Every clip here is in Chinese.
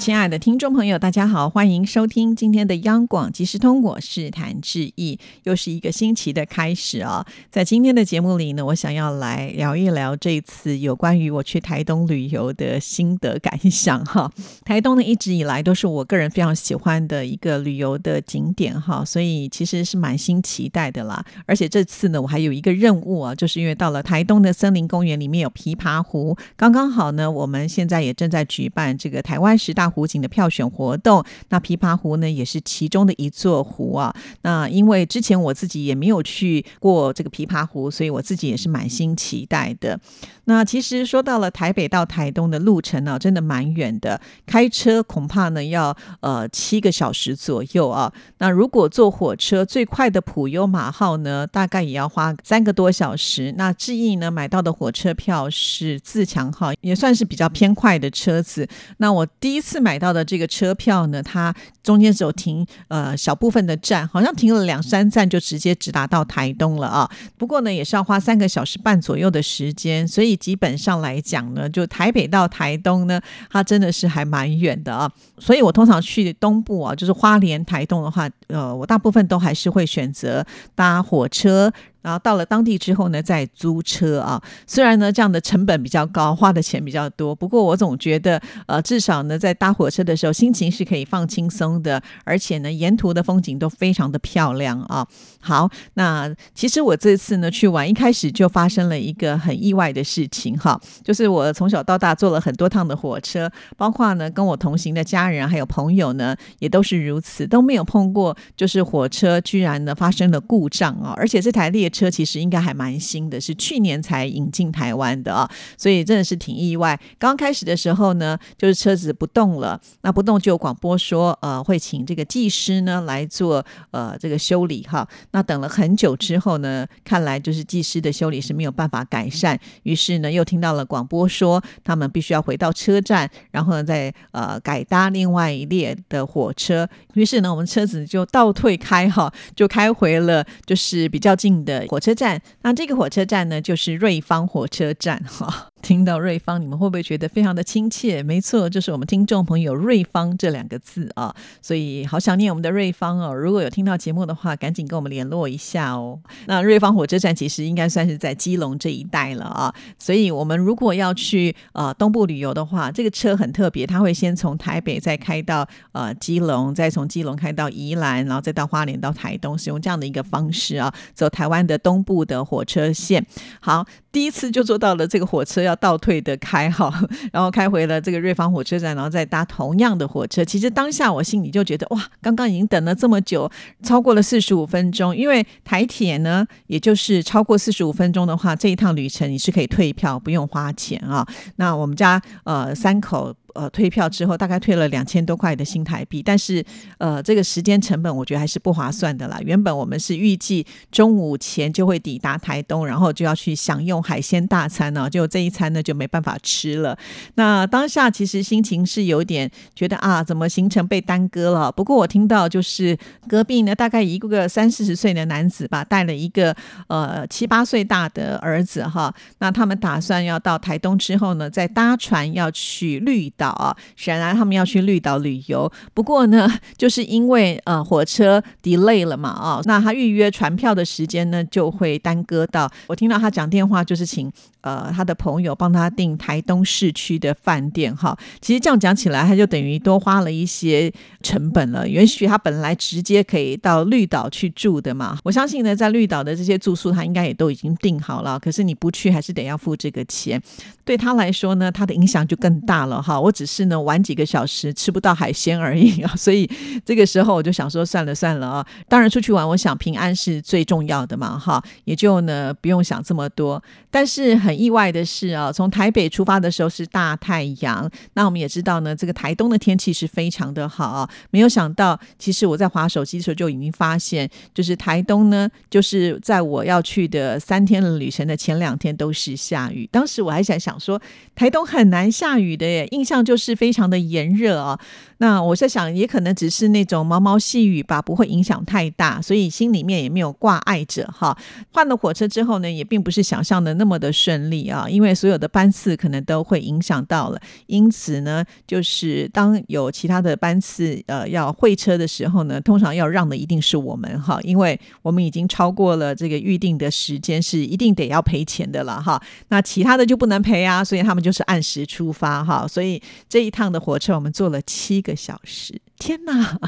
亲爱的听众朋友，大家好，欢迎收听今天的央广即时通，我是谭志毅，又是一个新奇的开始啊。在今天的节目里呢，我想要来聊一聊这次有关于我去台东旅游的心得感想哈。台东呢一直以来都是我个人非常喜欢的一个旅游的景点哈，所以其实是满心期待的啦。而且这次呢，我还有一个任务啊，就是因为到了台东的森林公园里面有琵琶湖，刚刚好呢，我们现在也正在举办这个台湾十大。湖景的票选活动，那琵琶湖呢也是其中的一座湖啊。那因为之前我自己也没有去过这个琵琶湖，所以我自己也是满心期待的。那其实说到了台北到台东的路程呢，真的蛮远的，开车恐怕呢要呃七个小时左右啊。那如果坐火车，最快的普悠马号呢，大概也要花三个多小时。那志毅呢买到的火车票是自强号，也算是比较偏快的车子。那我第一次。买到的这个车票呢，它中间只有停呃小部分的站，好像停了两三站就直接直达到台东了啊。不过呢，也是要花三个小时半左右的时间，所以基本上来讲呢，就台北到台东呢，它真的是还蛮远的啊。所以我通常去东部啊，就是花莲、台东的话，呃，我大部分都还是会选择搭火车。然后到了当地之后呢，再租车啊。虽然呢这样的成本比较高，花的钱比较多，不过我总觉得，呃，至少呢在搭火车的时候，心情是可以放轻松的，而且呢沿途的风景都非常的漂亮啊。好，那其实我这次呢去玩，一开始就发生了一个很意外的事情哈，就是我从小到大坐了很多趟的火车，包括呢跟我同行的家人还有朋友呢，也都是如此，都没有碰过，就是火车居然呢发生了故障啊，而且这台列车其实应该还蛮新的，是去年才引进台湾的啊，所以真的是挺意外。刚开始的时候呢，就是车子不动了，那不动就有广播说，呃，会请这个技师呢来做呃这个修理哈。那等了很久之后呢，看来就是技师的修理是没有办法改善，于是呢又听到了广播说，他们必须要回到车站，然后呢再呃改搭另外一列的火车。于是呢，我们车子就倒退开哈，就开回了就是比较近的。火车站，那这个火车站呢，就是瑞芳火车站哈。听到瑞芳，你们会不会觉得非常的亲切？没错，就是我们听众朋友瑞芳这两个字啊，所以好想念我们的瑞芳哦。如果有听到节目的话，赶紧跟我们联络一下哦。那瑞芳火车站其实应该算是在基隆这一带了啊，所以我们如果要去呃东部旅游的话，这个车很特别，它会先从台北再开到呃基隆，再从基隆开到宜兰，然后再到花莲到台东，使用这样的一个方式啊，走台湾。的东部的火车线，好，第一次就坐到了这个火车要倒退的开哈，然后开回了这个瑞芳火车站，然后再搭同样的火车。其实当下我心里就觉得，哇，刚刚已经等了这么久，超过了四十五分钟。因为台铁呢，也就是超过四十五分钟的话，这一趟旅程你是可以退票，不用花钱啊。那我们家呃三口。呃，退票之后大概退了两千多块的新台币，但是呃，这个时间成本我觉得还是不划算的啦。原本我们是预计中午前就会抵达台东，然后就要去享用海鲜大餐呢，就这一餐呢就没办法吃了。那当下其实心情是有点觉得啊，怎么行程被耽搁了？不过我听到就是隔壁呢，大概一个个三四十岁的男子吧，带了一个呃七八岁大的儿子哈，那他们打算要到台东之后呢，再搭船要去绿。岛啊，显然他们要去绿岛旅游。不过呢，就是因为呃火车 delay 了嘛，啊，那他预约船票的时间呢就会耽搁到。我听到他讲电话，就是请呃他的朋友帮他订台东市区的饭店哈。其实这样讲起来，他就等于多花了一些成本了。也许他本来直接可以到绿岛去住的嘛。我相信呢，在绿岛的这些住宿，他应该也都已经订好了。可是你不去，还是得要付这个钱。对他来说呢，他的影响就更大了哈。我只是呢晚几个小时吃不到海鲜而已啊，所以这个时候我就想说算了算了啊。当然出去玩，我想平安是最重要的嘛，哈，也就呢不用想这么多。但是很意外的是啊，从台北出发的时候是大太阳，那我们也知道呢，这个台东的天气是非常的好。没有想到，其实我在划手机的时候就已经发现，就是台东呢，就是在我要去的三天的旅程的前两天都是下雨。当时我还想想说，台东很难下雨的耶，印象就是非常的炎热啊。那我在想，也可能只是那种毛毛细雨吧，不会影响太大，所以心里面也没有挂碍着哈。换了火车之后呢，也并不是想象的那么的顺利啊，因为所有的班次可能都会影响到了。因此呢，就是当有其他的班次呃要会车的时候呢，通常要让的一定是我们哈，因为我们已经超过了这个预定的时间，是一定得要赔钱的了哈。那其他的就不能赔啊，所以他们就是按时出发哈。所以这一趟的火车我们坐了七个。个小时，天哪！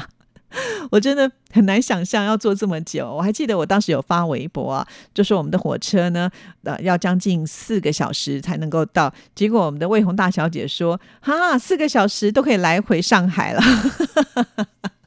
我真的很难想象要坐这么久。我还记得我当时有发微博啊，就说我们的火车呢，呃，要将近四个小时才能够到。结果我们的魏红大小姐说：“哈，四个小时都可以来回上海了。”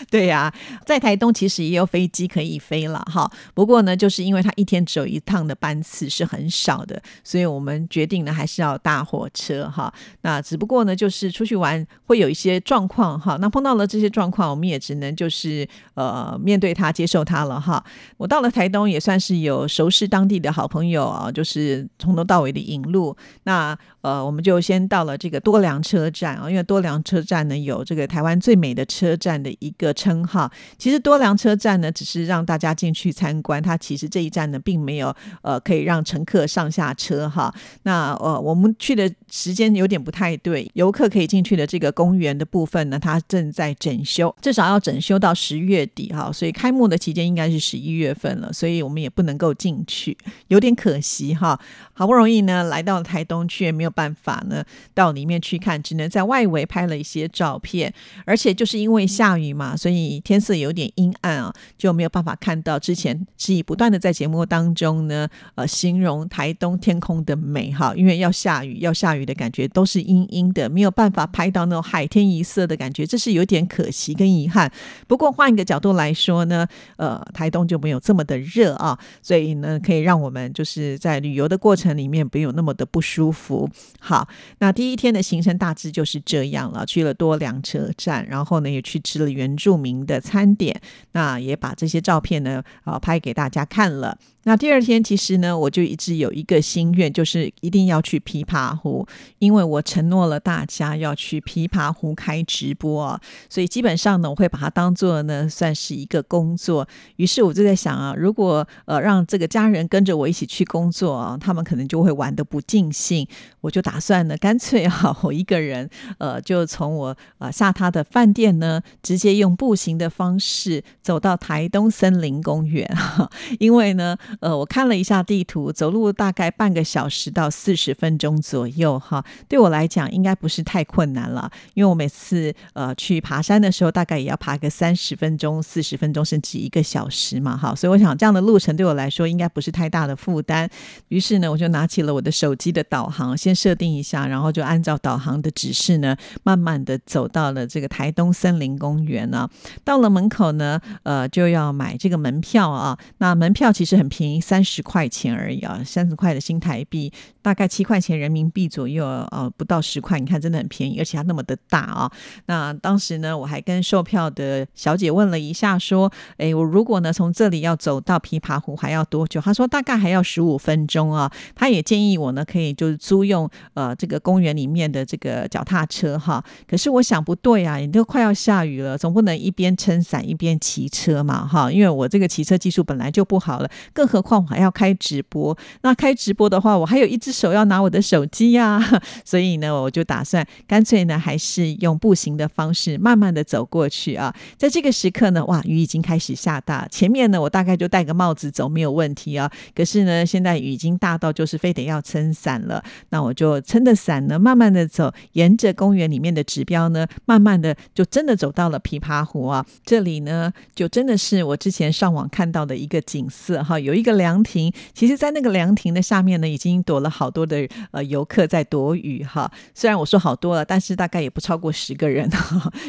对呀，在台东其实也有飞机可以飞了哈。不过呢，就是因为它一天只有一趟的班次是很少的，所以我们决定呢还是要搭火车哈。那只不过呢，就是出去玩会有一些状况哈。那碰到了这些状况，我们也只能就是呃面对它、接受它了哈。我到了台东也算是有熟识当地的好朋友啊，就是从头到尾的引路。那呃，我们就先到了这个多良车站啊，因为多良车站呢有这个台湾最美的车站的一个。称号其实多良车站呢，只是让大家进去参观，它其实这一站呢，并没有呃可以让乘客上下车哈。那呃我们去的时间有点不太对，游客可以进去的这个公园的部分呢，它正在整修，至少要整修到十月底哈，所以开幕的期间应该是十一月份了，所以我们也不能够进去，有点可惜哈。好不容易呢来到台东，却没有办法呢到里面去看，只能在外围拍了一些照片，而且就是因为下雨嘛。所以天色有点阴暗啊，就没有办法看到之前是以不断的在节目当中呢，呃，形容台东天空的美哈，因为要下雨，要下雨的感觉都是阴阴的，没有办法拍到那种海天一色的感觉，这是有点可惜跟遗憾。不过换一个角度来说呢，呃，台东就没有这么的热啊，所以呢，可以让我们就是在旅游的过程里面没有那么的不舒服。好，那第一天的行程大致就是这样了，去了多良车站，然后呢也去吃了原住民的餐点，那也把这些照片呢啊拍给大家看了。那第二天，其实呢，我就一直有一个心愿，就是一定要去琵琶湖，因为我承诺了大家要去琵琶湖开直播啊，所以基本上呢，我会把它当做呢算是一个工作。于是我就在想啊，如果呃让这个家人跟着我一起去工作啊，他们可能就会玩的不尽兴。我就打算呢，干脆啊，我一个人呃，就从我啊下榻的饭店呢，直接用步行的方式走到台东森林公园，因为呢。呃，我看了一下地图，走路大概半个小时到四十分钟左右，哈，对我来讲应该不是太困难了。因为我每次呃去爬山的时候，大概也要爬个三十分钟、四十分钟，甚至一个小时嘛，哈，所以我想这样的路程对我来说应该不是太大的负担。于是呢，我就拿起了我的手机的导航，先设定一下，然后就按照导航的指示呢，慢慢的走到了这个台东森林公园呢。到了门口呢，呃，就要买这个门票啊。那门票其实很便。便宜三十块钱而已啊，三十块的新台币，大概七块钱人民币左右，呃，不到十块，你看真的很便宜，而且它那么的大啊。那当时呢，我还跟售票的小姐问了一下，说，哎，我如果呢从这里要走到琵琶湖还要多久？她说大概还要十五分钟啊。她也建议我呢可以就是租用呃这个公园里面的这个脚踏车哈。可是我想不对啊，你都快要下雨了，总不能一边撑伞一边骑车嘛哈？因为我这个骑车技术本来就不好了，更何况我还要开直播，那开直播的话，我还有一只手要拿我的手机呀，所以呢，我就打算干脆呢，还是用步行的方式，慢慢的走过去啊。在这个时刻呢，哇，雨已经开始下大，前面呢，我大概就戴个帽子走没有问题啊。可是呢，现在雨已经大到就是非得要撑伞了，那我就撑着伞呢，慢慢的走，沿着公园里面的指标呢，慢慢的就真的走到了琵琶湖啊，这里呢就真的是我之前上网看到的一个景色哈，有一一个凉亭，其实，在那个凉亭的下面呢，已经躲了好多的呃游客在躲雨哈。虽然我说好多了，但是大概也不超过十个人，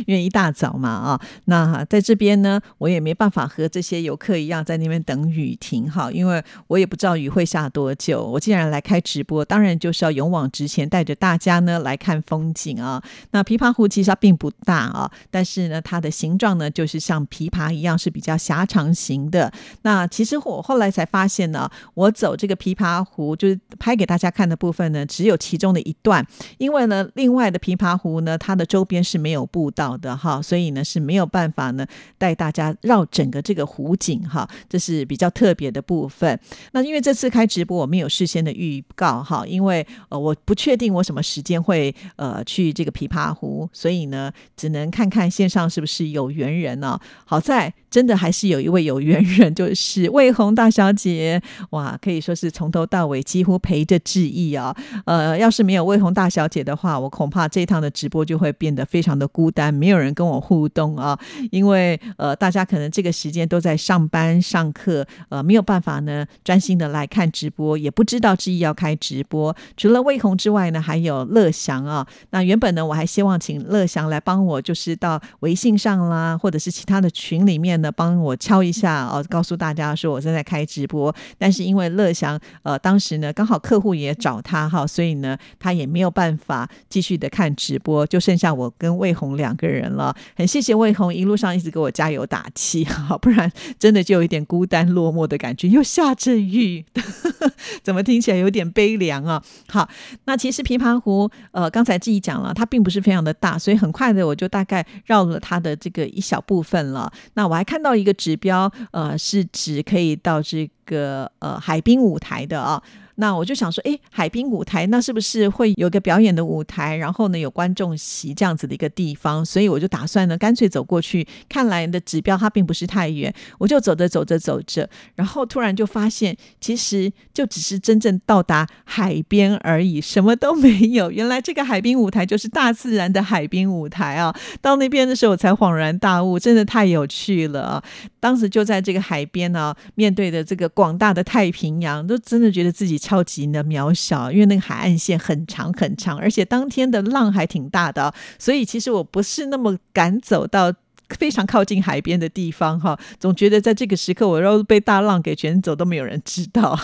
因为一大早嘛啊。那在这边呢，我也没办法和这些游客一样在那边等雨停哈，因为我也不知道雨会下多久。我既然来开直播，当然就是要勇往直前，带着大家呢来看风景啊。那琵琶湖其实它并不大啊，但是呢，它的形状呢就是像琵琶一样是比较狭长型的。那其实我后来才才发现呢，我走这个琵琶湖就是拍给大家看的部分呢，只有其中的一段，因为呢，另外的琵琶湖呢，它的周边是没有步道的哈，所以呢是没有办法呢带大家绕整个这个湖景哈，这是比较特别的部分。那因为这次开直播我没有事先的预告哈，因为呃我不确定我什么时间会呃去这个琵琶湖，所以呢只能看看线上是不是有缘人呢。好在真的还是有一位有缘人，就是魏红大小姐哇，可以说是从头到尾几乎陪着志毅啊。呃，要是没有魏红大小姐的话，我恐怕这趟的直播就会变得非常的孤单，没有人跟我互动啊。因为呃大家可能这个时间都在上班上课，呃没有办法呢专心的来看直播，也不知道志毅要开直播。除了魏红之外呢，还有乐祥啊。那原本呢我还希望请乐祥来帮我，就是到微信上啦，或者是其他的群里面那，帮我敲一下哦，告诉大家说我正在开直播。但是因为乐祥呃当时呢刚好客户也找他哈，所以呢他也没有办法继续的看直播，就剩下我跟魏红两个人了。很谢谢魏红一路上一直给我加油打气哈，不然真的就有一点孤单落寞的感觉。又下着雨，怎么听起来有点悲凉啊？好，那其实琵琶湖呃刚才自己讲了，它并不是非常的大，所以很快的我就大概绕了它的这个一小部分了。那我还看到一个指标，呃，是指可以到这个呃海滨舞台的啊。那我就想说，哎，海滨舞台那是不是会有个表演的舞台？然后呢，有观众席这样子的一个地方，所以我就打算呢，干脆走过去。看来的指标它并不是太远，我就走着走着走着，然后突然就发现，其实就只是真正到达海边而已，什么都没有。原来这个海滨舞台就是大自然的海滨舞台啊！到那边的时候，我才恍然大悟，真的太有趣了啊！当时就在这个海边呢，面对的这个广大的太平洋，都真的觉得自己。超级的渺小，因为那个海岸线很长很长，而且当天的浪还挺大的，所以其实我不是那么敢走到非常靠近海边的地方哈，总觉得在这个时刻，我要被大浪给卷走都没有人知道。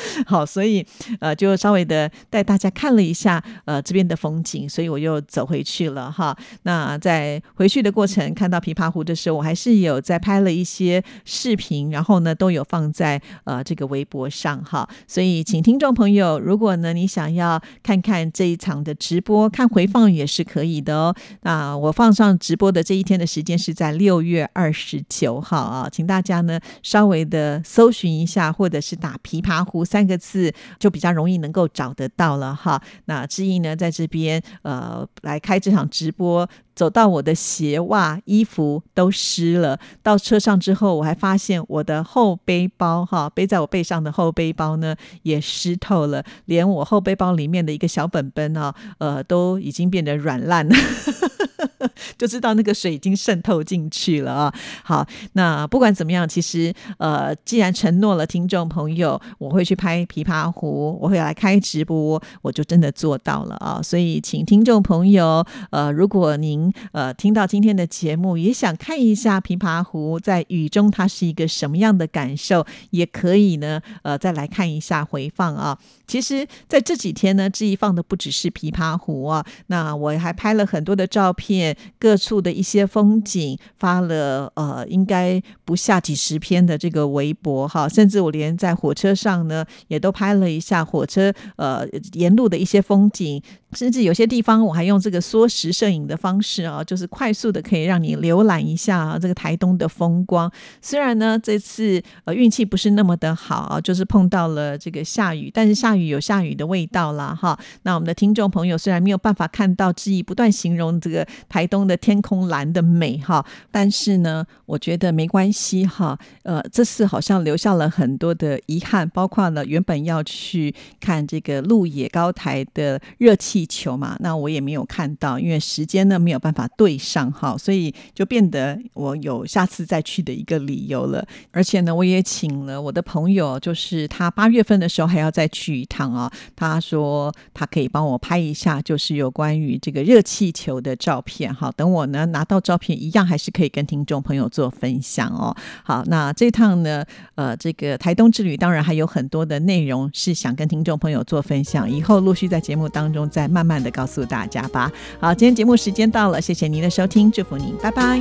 好，所以呃，就稍微的带大家看了一下呃这边的风景，所以我又走回去了哈。那在回去的过程看到琵琶湖的时候，我还是有在拍了一些视频，然后呢都有放在呃这个微博上哈。所以请听众朋友，如果呢你想要看看这一场的直播，看回放也是可以的哦。那我放上直播的这一天的时间是在六月二十九号啊，请大家呢稍微的搜寻一下，或者是打琵琶湖。三个字就比较容易能够找得到了哈。那志毅呢，在这边呃来开这场直播，走到我的鞋袜衣服都湿了。到车上之后，我还发现我的后背包哈，背在我背上的后背包呢也湿透了，连我后背包里面的一个小本本啊，呃，都已经变得软烂了。就知道那个水已经渗透进去了啊！好，那不管怎么样，其实呃，既然承诺了听众朋友，我会去拍琵琶湖，我会来开直播，我就真的做到了啊！所以，请听众朋友，呃，如果您呃听到今天的节目，也想看一下琵琶湖在雨中它是一个什么样的感受，也可以呢，呃，再来看一下回放啊。其实在这几天呢，志毅放的不只是琵琶湖啊，那我还拍了很多的照片。各处的一些风景发了呃，应该不下几十篇的这个微博哈，甚至我连在火车上呢也都拍了一下火车呃沿路的一些风景。甚至有些地方我还用这个缩时摄影的方式啊，就是快速的可以让你浏览一下这个台东的风光。虽然呢这次呃运气不是那么的好，就是碰到了这个下雨，但是下雨有下雨的味道啦哈。那我们的听众朋友虽然没有办法看到志毅不断形容这个台东的天空蓝的美哈，但是呢我觉得没关系哈。呃这次好像留下了很多的遗憾，包括了原本要去看这个鹿野高台的热气。地球嘛，那我也没有看到，因为时间呢没有办法对上哈，所以就变得我有下次再去的一个理由了。而且呢，我也请了我的朋友，就是他八月份的时候还要再去一趟啊。他说他可以帮我拍一下，就是有关于这个热气球的照片哈。等我呢拿到照片，一样还是可以跟听众朋友做分享哦。好，那这趟呢，呃，这个台东之旅当然还有很多的内容是想跟听众朋友做分享，以后陆续在节目当中再慢慢的告诉大家吧。好，今天节目时间到了，谢谢您的收听，祝福您，拜拜。